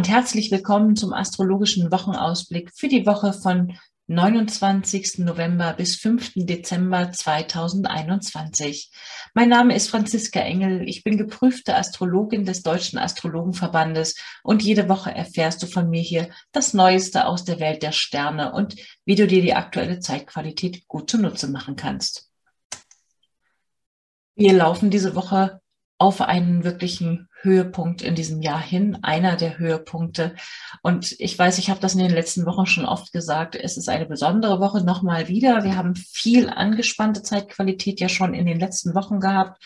Und herzlich willkommen zum astrologischen Wochenausblick für die Woche von 29. November bis 5. Dezember 2021. Mein Name ist Franziska Engel. Ich bin geprüfte Astrologin des Deutschen Astrologenverbandes und jede Woche erfährst du von mir hier das Neueste aus der Welt der Sterne und wie du dir die aktuelle Zeitqualität gut zunutze machen kannst. Wir laufen diese Woche auf einen wirklichen Höhepunkt in diesem Jahr hin, einer der Höhepunkte. Und ich weiß, ich habe das in den letzten Wochen schon oft gesagt, es ist eine besondere Woche nochmal wieder. Wir haben viel angespannte Zeitqualität ja schon in den letzten Wochen gehabt.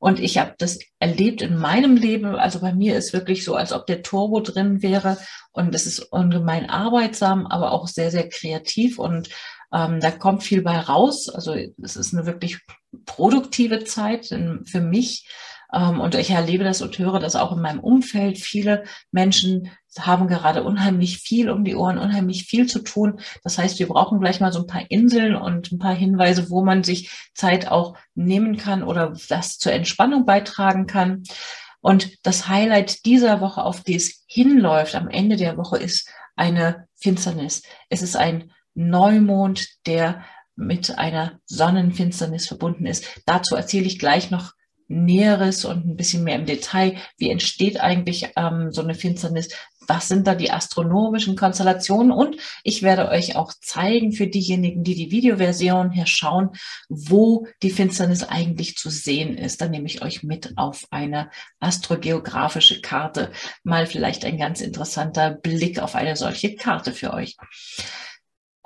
Und ich habe das erlebt in meinem Leben. Also bei mir ist wirklich so, als ob der Turbo drin wäre. Und es ist ungemein arbeitsam, aber auch sehr, sehr kreativ. Und ähm, da kommt viel bei raus. Also es ist eine wirklich produktive Zeit für mich. Ähm, und ich erlebe das und höre das auch in meinem Umfeld. Viele Menschen haben gerade unheimlich viel um die Ohren, unheimlich viel zu tun. Das heißt, wir brauchen gleich mal so ein paar Inseln und ein paar Hinweise, wo man sich Zeit auch nehmen kann oder das zur Entspannung beitragen kann. Und das Highlight dieser Woche, auf die es hinläuft am Ende der Woche, ist eine Finsternis. Es ist ein Neumond, der mit einer Sonnenfinsternis verbunden ist. Dazu erzähle ich gleich noch Näheres und ein bisschen mehr im Detail. Wie entsteht eigentlich ähm, so eine Finsternis? Was sind da die astronomischen Konstellationen? Und ich werde euch auch zeigen für diejenigen, die die Videoversion hier schauen, wo die Finsternis eigentlich zu sehen ist. Dann nehme ich euch mit auf eine astrogeografische Karte. Mal vielleicht ein ganz interessanter Blick auf eine solche Karte für euch.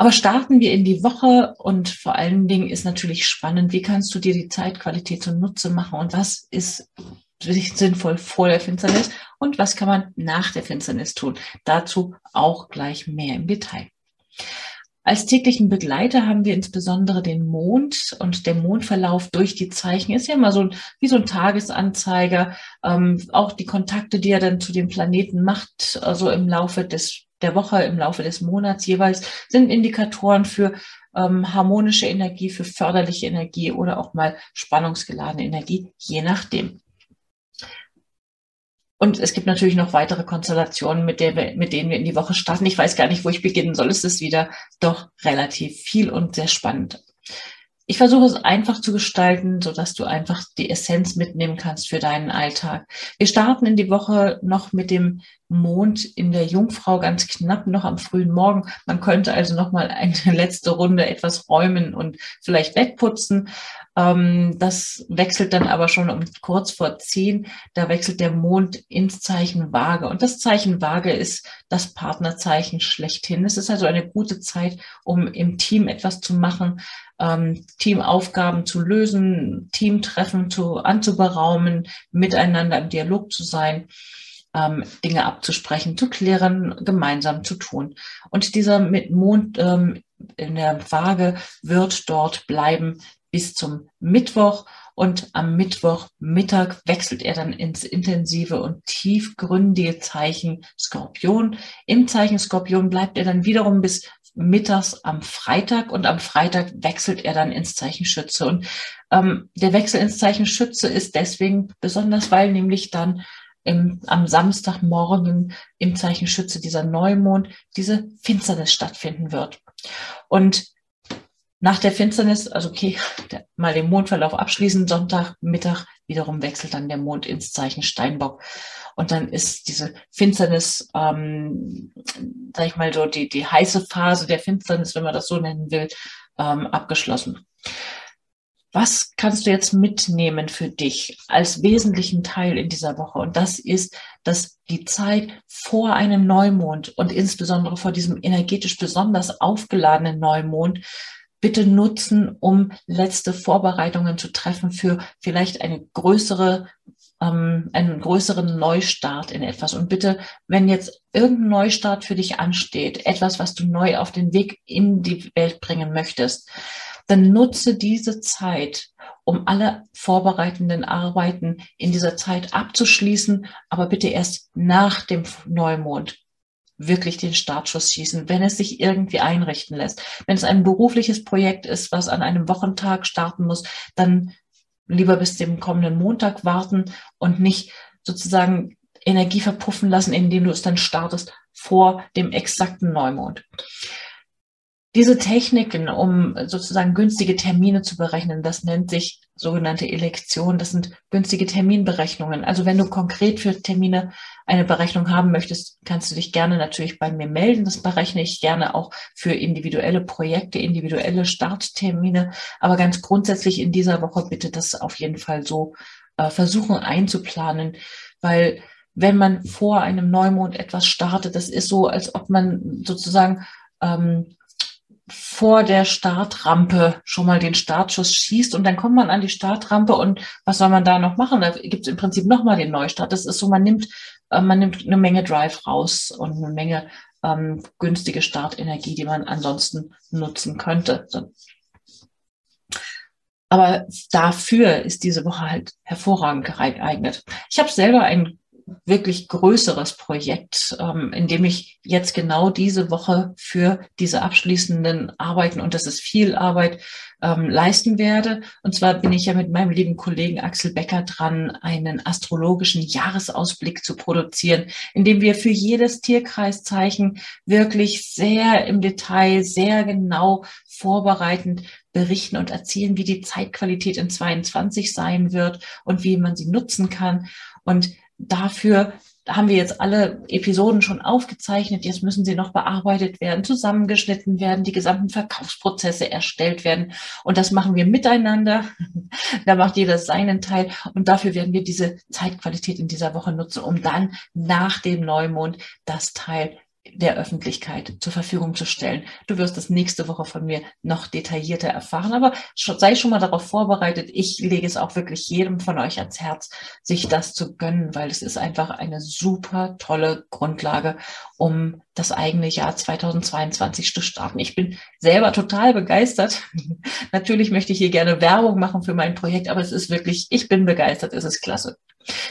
Aber starten wir in die Woche und vor allen Dingen ist natürlich spannend, wie kannst du dir die Zeitqualität zunutze machen und was ist sinnvoll vor der Finsternis und was kann man nach der Finsternis tun. Dazu auch gleich mehr im Detail. Als täglichen Begleiter haben wir insbesondere den Mond und der Mondverlauf durch die Zeichen ist ja immer so wie so ein Tagesanzeiger. Ähm, auch die Kontakte, die er dann zu den Planeten macht, also im Laufe des der Woche, im Laufe des Monats jeweils, sind Indikatoren für ähm, harmonische Energie, für förderliche Energie oder auch mal spannungsgeladene Energie, je nachdem. Und es gibt natürlich noch weitere Konstellationen, mit, der mit denen wir in die Woche starten. Ich weiß gar nicht, wo ich beginnen soll. Es ist wieder doch relativ viel und sehr spannend. Ich versuche es einfach zu gestalten, so dass du einfach die Essenz mitnehmen kannst für deinen Alltag. Wir starten in die Woche noch mit dem Mond in der Jungfrau ganz knapp noch am frühen Morgen. Man könnte also noch mal eine letzte Runde etwas räumen und vielleicht wegputzen. Ähm, das wechselt dann aber schon um kurz vor zehn. Da wechselt der Mond ins Zeichen Waage. Und das Zeichen Waage ist das Partnerzeichen schlechthin. Es ist also eine gute Zeit, um im Team etwas zu machen, ähm, Teamaufgaben zu lösen, Teamtreffen zu, anzuberaumen, miteinander im Dialog zu sein. Ähm, Dinge abzusprechen, zu klären, gemeinsam zu tun. Und dieser mit Mond ähm, in der Waage wird dort bleiben bis zum Mittwoch und am Mittwochmittag wechselt er dann ins intensive und tiefgründige Zeichen Skorpion. Im Zeichen Skorpion bleibt er dann wiederum bis mittags am Freitag und am Freitag wechselt er dann ins Zeichen Schütze. Und ähm, der Wechsel ins Zeichen Schütze ist deswegen besonders, weil nämlich dann im, am Samstagmorgen im Zeichen Schütze dieser Neumond diese Finsternis stattfinden wird. Und nach der Finsternis, also okay, der, mal den Mondverlauf abschließen, Sonntag, Mittag, wiederum wechselt dann der Mond ins Zeichen Steinbock. Und dann ist diese Finsternis, ähm, sag ich mal so, die, die heiße Phase der Finsternis, wenn man das so nennen will, ähm, abgeschlossen. Was kannst du jetzt mitnehmen für dich als wesentlichen Teil in dieser Woche? Und das ist, dass die Zeit vor einem Neumond und insbesondere vor diesem energetisch besonders aufgeladenen Neumond bitte nutzen, um letzte Vorbereitungen zu treffen für vielleicht eine größere ähm, einen größeren Neustart in etwas. Und bitte, wenn jetzt irgendein Neustart für dich ansteht, etwas, was du neu auf den Weg in die Welt bringen möchtest, dann nutze diese Zeit, um alle vorbereitenden Arbeiten in dieser Zeit abzuschließen, aber bitte erst nach dem Neumond wirklich den Startschuss schießen, wenn es sich irgendwie einrichten lässt. Wenn es ein berufliches Projekt ist, was an einem Wochentag starten muss, dann lieber bis dem kommenden Montag warten und nicht sozusagen Energie verpuffen lassen, indem du es dann startest vor dem exakten Neumond. Diese Techniken, um sozusagen günstige Termine zu berechnen, das nennt sich sogenannte Elektion. Das sind günstige Terminberechnungen. Also wenn du konkret für Termine eine Berechnung haben möchtest, kannst du dich gerne natürlich bei mir melden. Das berechne ich gerne auch für individuelle Projekte, individuelle Starttermine. Aber ganz grundsätzlich in dieser Woche bitte das auf jeden Fall so äh, versuchen einzuplanen, weil wenn man vor einem Neumond etwas startet, das ist so, als ob man sozusagen ähm, vor der Startrampe schon mal den Startschuss schießt und dann kommt man an die Startrampe und was soll man da noch machen? Da gibt es im Prinzip nochmal den Neustart. Das ist so, man nimmt, äh, man nimmt eine Menge Drive raus und eine Menge ähm, günstige Startenergie, die man ansonsten nutzen könnte. Aber dafür ist diese Woche halt hervorragend geeignet. Ich habe selber ein wirklich größeres Projekt, ähm, in dem ich jetzt genau diese Woche für diese abschließenden Arbeiten, und das ist viel Arbeit, ähm, leisten werde. Und zwar bin ich ja mit meinem lieben Kollegen Axel Becker dran, einen astrologischen Jahresausblick zu produzieren, in dem wir für jedes Tierkreiszeichen wirklich sehr im Detail, sehr genau vorbereitend berichten und erzählen, wie die Zeitqualität in 22 sein wird und wie man sie nutzen kann. Und dafür haben wir jetzt alle Episoden schon aufgezeichnet. Jetzt müssen sie noch bearbeitet werden, zusammengeschnitten werden, die gesamten Verkaufsprozesse erstellt werden. Und das machen wir miteinander. da macht jeder seinen Teil. Und dafür werden wir diese Zeitqualität in dieser Woche nutzen, um dann nach dem Neumond das Teil der Öffentlichkeit zur Verfügung zu stellen. Du wirst das nächste Woche von mir noch detaillierter erfahren, aber sei schon mal darauf vorbereitet. Ich lege es auch wirklich jedem von euch ans Herz, sich das zu gönnen, weil es ist einfach eine super tolle Grundlage, um das eigene Jahr 2022 zu starten. Ich bin selber total begeistert. Natürlich möchte ich hier gerne Werbung machen für mein Projekt, aber es ist wirklich, ich bin begeistert, es ist klasse.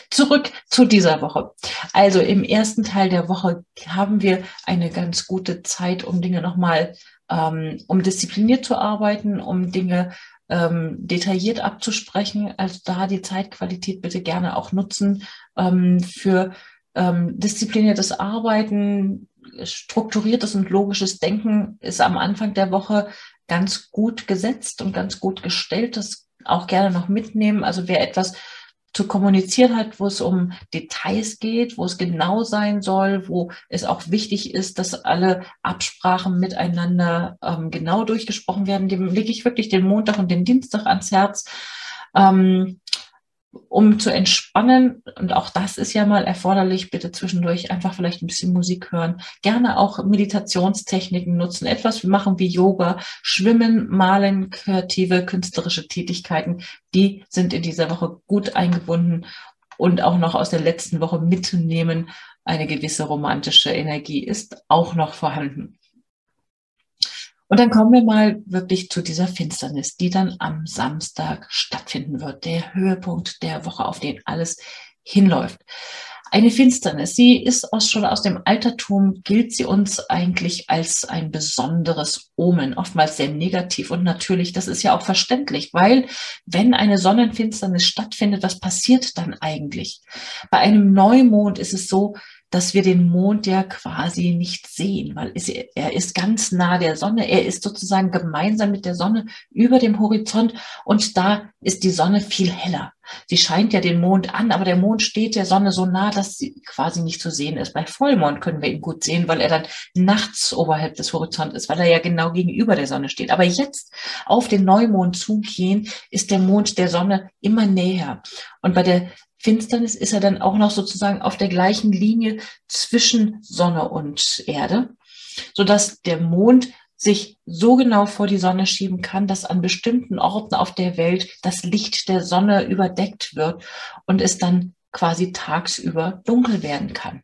Zurück zu dieser Woche. Also im ersten Teil der Woche haben wir eine ganz gute Zeit, um Dinge nochmal, ähm, um diszipliniert zu arbeiten, um Dinge ähm, detailliert abzusprechen. Also da die Zeitqualität bitte gerne auch nutzen ähm, für ähm, diszipliniertes Arbeiten, strukturiertes und logisches Denken ist am Anfang der Woche ganz gut gesetzt und ganz gut gestellt. Das auch gerne noch mitnehmen. Also wer etwas zu kommunizieren hat, wo es um Details geht, wo es genau sein soll, wo es auch wichtig ist, dass alle Absprachen miteinander ähm, genau durchgesprochen werden. Dem lege ich wirklich den Montag und den Dienstag ans Herz. Ähm, um zu entspannen, und auch das ist ja mal erforderlich, bitte zwischendurch einfach vielleicht ein bisschen Musik hören, gerne auch Meditationstechniken nutzen, etwas machen wie Yoga, Schwimmen, Malen, kreative, künstlerische Tätigkeiten, die sind in dieser Woche gut eingebunden und auch noch aus der letzten Woche mitzunehmen. Eine gewisse romantische Energie ist auch noch vorhanden. Und dann kommen wir mal wirklich zu dieser Finsternis, die dann am Samstag stattfinden wird. Der Höhepunkt der Woche, auf den alles hinläuft. Eine Finsternis, sie ist aus, schon aus dem Altertum, gilt sie uns eigentlich als ein besonderes Omen, oftmals sehr negativ und natürlich, das ist ja auch verständlich, weil wenn eine Sonnenfinsternis stattfindet, was passiert dann eigentlich? Bei einem Neumond ist es so, dass wir den Mond ja quasi nicht sehen, weil es, er ist ganz nah der Sonne. Er ist sozusagen gemeinsam mit der Sonne über dem Horizont und da ist die Sonne viel heller. Sie scheint ja den Mond an, aber der Mond steht der Sonne so nah, dass sie quasi nicht zu sehen ist. Bei Vollmond können wir ihn gut sehen, weil er dann nachts oberhalb des Horizonts ist, weil er ja genau gegenüber der Sonne steht. Aber jetzt auf den Neumond zugehen, ist der Mond der Sonne immer näher. Und bei der Finsternis ist er dann auch noch sozusagen auf der gleichen Linie zwischen Sonne und Erde, so dass der Mond sich so genau vor die Sonne schieben kann, dass an bestimmten Orten auf der Welt das Licht der Sonne überdeckt wird und es dann quasi tagsüber dunkel werden kann.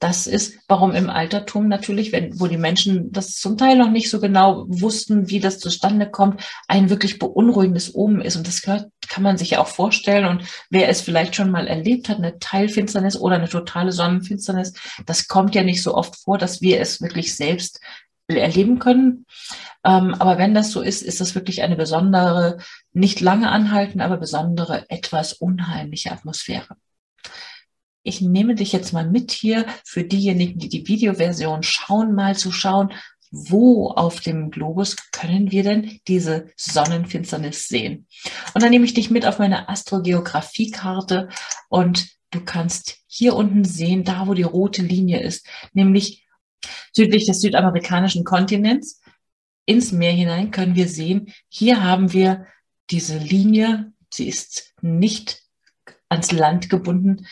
Das ist, warum im Altertum natürlich, wenn, wo die Menschen das zum Teil noch nicht so genau wussten, wie das zustande kommt, ein wirklich beunruhigendes Omen ist. Und das gehört, kann man sich ja auch vorstellen. Und wer es vielleicht schon mal erlebt hat, eine Teilfinsternis oder eine totale Sonnenfinsternis, das kommt ja nicht so oft vor, dass wir es wirklich selbst erleben können. Ähm, aber wenn das so ist, ist das wirklich eine besondere, nicht lange anhalten, aber besondere, etwas unheimliche Atmosphäre. Ich nehme dich jetzt mal mit hier für diejenigen, die die Videoversion schauen, mal zu schauen, wo auf dem Globus können wir denn diese Sonnenfinsternis sehen? Und dann nehme ich dich mit auf meine Astrogeografiekarte und du kannst hier unten sehen, da wo die rote Linie ist, nämlich südlich des südamerikanischen Kontinents, ins Meer hinein können wir sehen, hier haben wir diese Linie, sie ist nicht ans Land gebunden,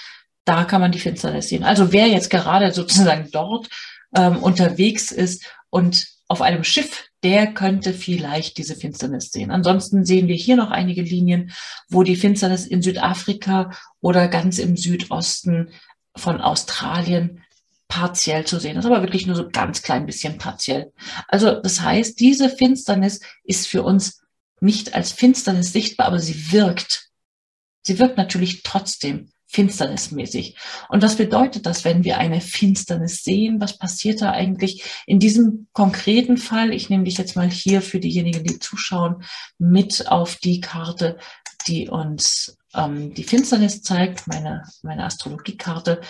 da kann man die Finsternis sehen. Also wer jetzt gerade sozusagen dort ähm, unterwegs ist und auf einem Schiff, der könnte vielleicht diese Finsternis sehen. Ansonsten sehen wir hier noch einige Linien, wo die Finsternis in Südafrika oder ganz im Südosten von Australien partiell zu sehen ist, aber wirklich nur so ganz klein bisschen partiell. Also das heißt, diese Finsternis ist für uns nicht als Finsternis sichtbar, aber sie wirkt. Sie wirkt natürlich trotzdem finsternismäßig. Und was bedeutet das, wenn wir eine Finsternis sehen? Was passiert da eigentlich in diesem konkreten Fall? Ich nehme dich jetzt mal hier für diejenigen, die zuschauen, mit auf die Karte, die uns ähm, die Finsternis zeigt, meine, meine Astrologiekarte.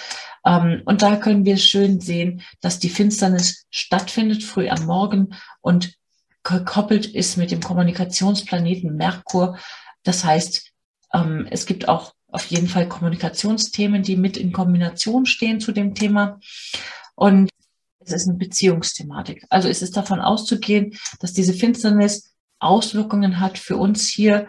Ähm, und da können wir schön sehen, dass die Finsternis stattfindet früh am Morgen und gekoppelt ist mit dem Kommunikationsplaneten Merkur. Das heißt, ähm, es gibt auch auf jeden Fall Kommunikationsthemen, die mit in Kombination stehen zu dem Thema. Und es ist eine Beziehungsthematik. Also es ist davon auszugehen, dass diese Finsternis Auswirkungen hat für uns hier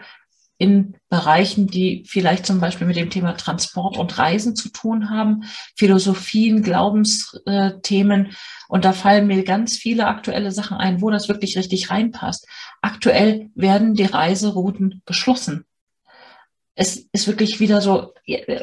in Bereichen, die vielleicht zum Beispiel mit dem Thema Transport und Reisen zu tun haben, Philosophien, Glaubensthemen. Und da fallen mir ganz viele aktuelle Sachen ein, wo das wirklich richtig reinpasst. Aktuell werden die Reiserouten geschlossen es ist wirklich wieder so,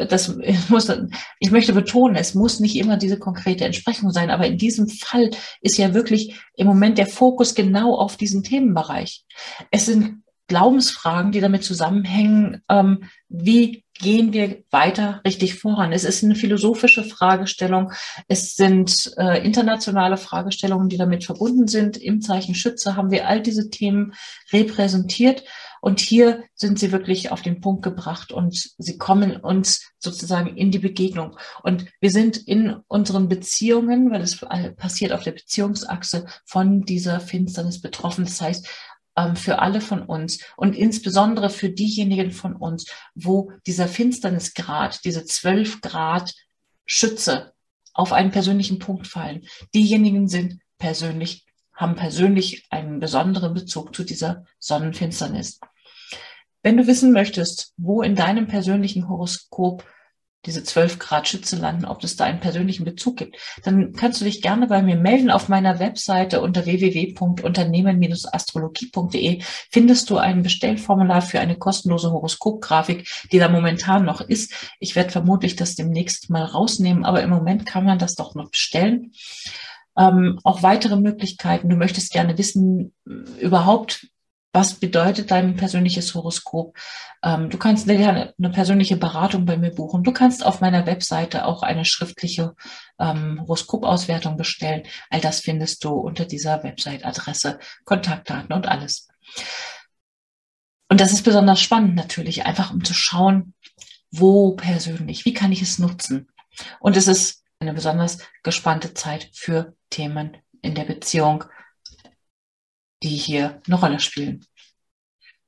das muss, ich möchte betonen, es muss nicht immer diese konkrete Entsprechung sein, aber in diesem Fall ist ja wirklich im Moment der Fokus genau auf diesen Themenbereich. Es sind Glaubensfragen, die damit zusammenhängen, ähm, wie gehen wir weiter richtig voran. Es ist eine philosophische Fragestellung, es sind äh, internationale Fragestellungen, die damit verbunden sind. Im Zeichen Schütze haben wir all diese Themen repräsentiert und hier sind sie wirklich auf den Punkt gebracht und sie kommen uns sozusagen in die Begegnung. Und wir sind in unseren Beziehungen, weil es passiert auf der Beziehungsachse von dieser Finsternis betroffen. Das heißt, ähm, für alle von uns und insbesondere für diejenigen von uns, wo dieser Finsternisgrad, diese zwölf Grad Schütze auf einen persönlichen Punkt fallen. Diejenigen sind persönlich haben persönlich einen besonderen Bezug zu dieser Sonnenfinsternis. Wenn du wissen möchtest, wo in deinem persönlichen Horoskop diese 12 Grad Schütze landen, ob es da einen persönlichen Bezug gibt, dann kannst du dich gerne bei mir melden. Auf meiner Webseite unter www.unternehmen-astrologie.de findest du ein Bestellformular für eine kostenlose Horoskopgrafik, die da momentan noch ist. Ich werde vermutlich das demnächst mal rausnehmen, aber im Moment kann man das doch noch bestellen ähm, auch weitere Möglichkeiten. Du möchtest gerne wissen, äh, überhaupt, was bedeutet dein persönliches Horoskop? Ähm, du kannst eine, eine, persönliche Beratung bei mir buchen. Du kannst auf meiner Webseite auch eine schriftliche ähm, Horoskopauswertung bestellen. All das findest du unter dieser Website-Adresse, Kontaktdaten und alles. Und das ist besonders spannend natürlich, einfach um zu schauen, wo persönlich, wie kann ich es nutzen? Und es ist eine besonders gespannte Zeit für Themen in der Beziehung, die hier eine Rolle spielen.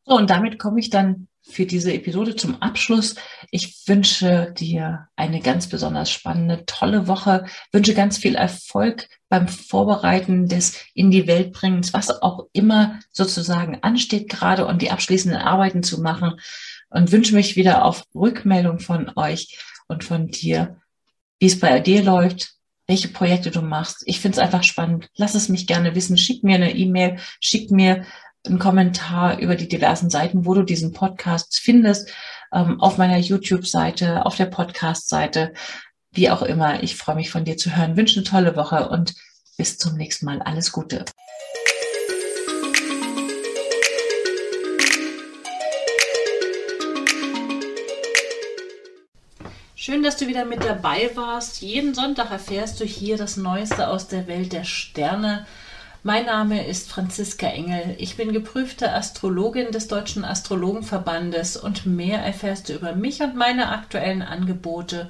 So, und damit komme ich dann für diese Episode zum Abschluss. Ich wünsche dir eine ganz besonders spannende, tolle Woche, wünsche ganz viel Erfolg beim Vorbereiten des in die Welt bringens, was auch immer sozusagen ansteht gerade und die abschließenden Arbeiten zu machen und wünsche mich wieder auf Rückmeldung von euch und von dir, wie es bei dir läuft, welche Projekte du machst. Ich finde es einfach spannend. Lass es mich gerne wissen. Schick mir eine E-Mail, schick mir einen Kommentar über die diversen Seiten, wo du diesen Podcast findest, ähm, auf meiner YouTube-Seite, auf der Podcast-Seite, wie auch immer. Ich freue mich von dir zu hören. Wünsche eine tolle Woche und bis zum nächsten Mal. Alles Gute. Schön, dass du wieder mit dabei warst. Jeden Sonntag erfährst du hier das Neueste aus der Welt der Sterne. Mein Name ist Franziska Engel. Ich bin geprüfte Astrologin des Deutschen Astrologenverbandes und mehr erfährst du über mich und meine aktuellen Angebote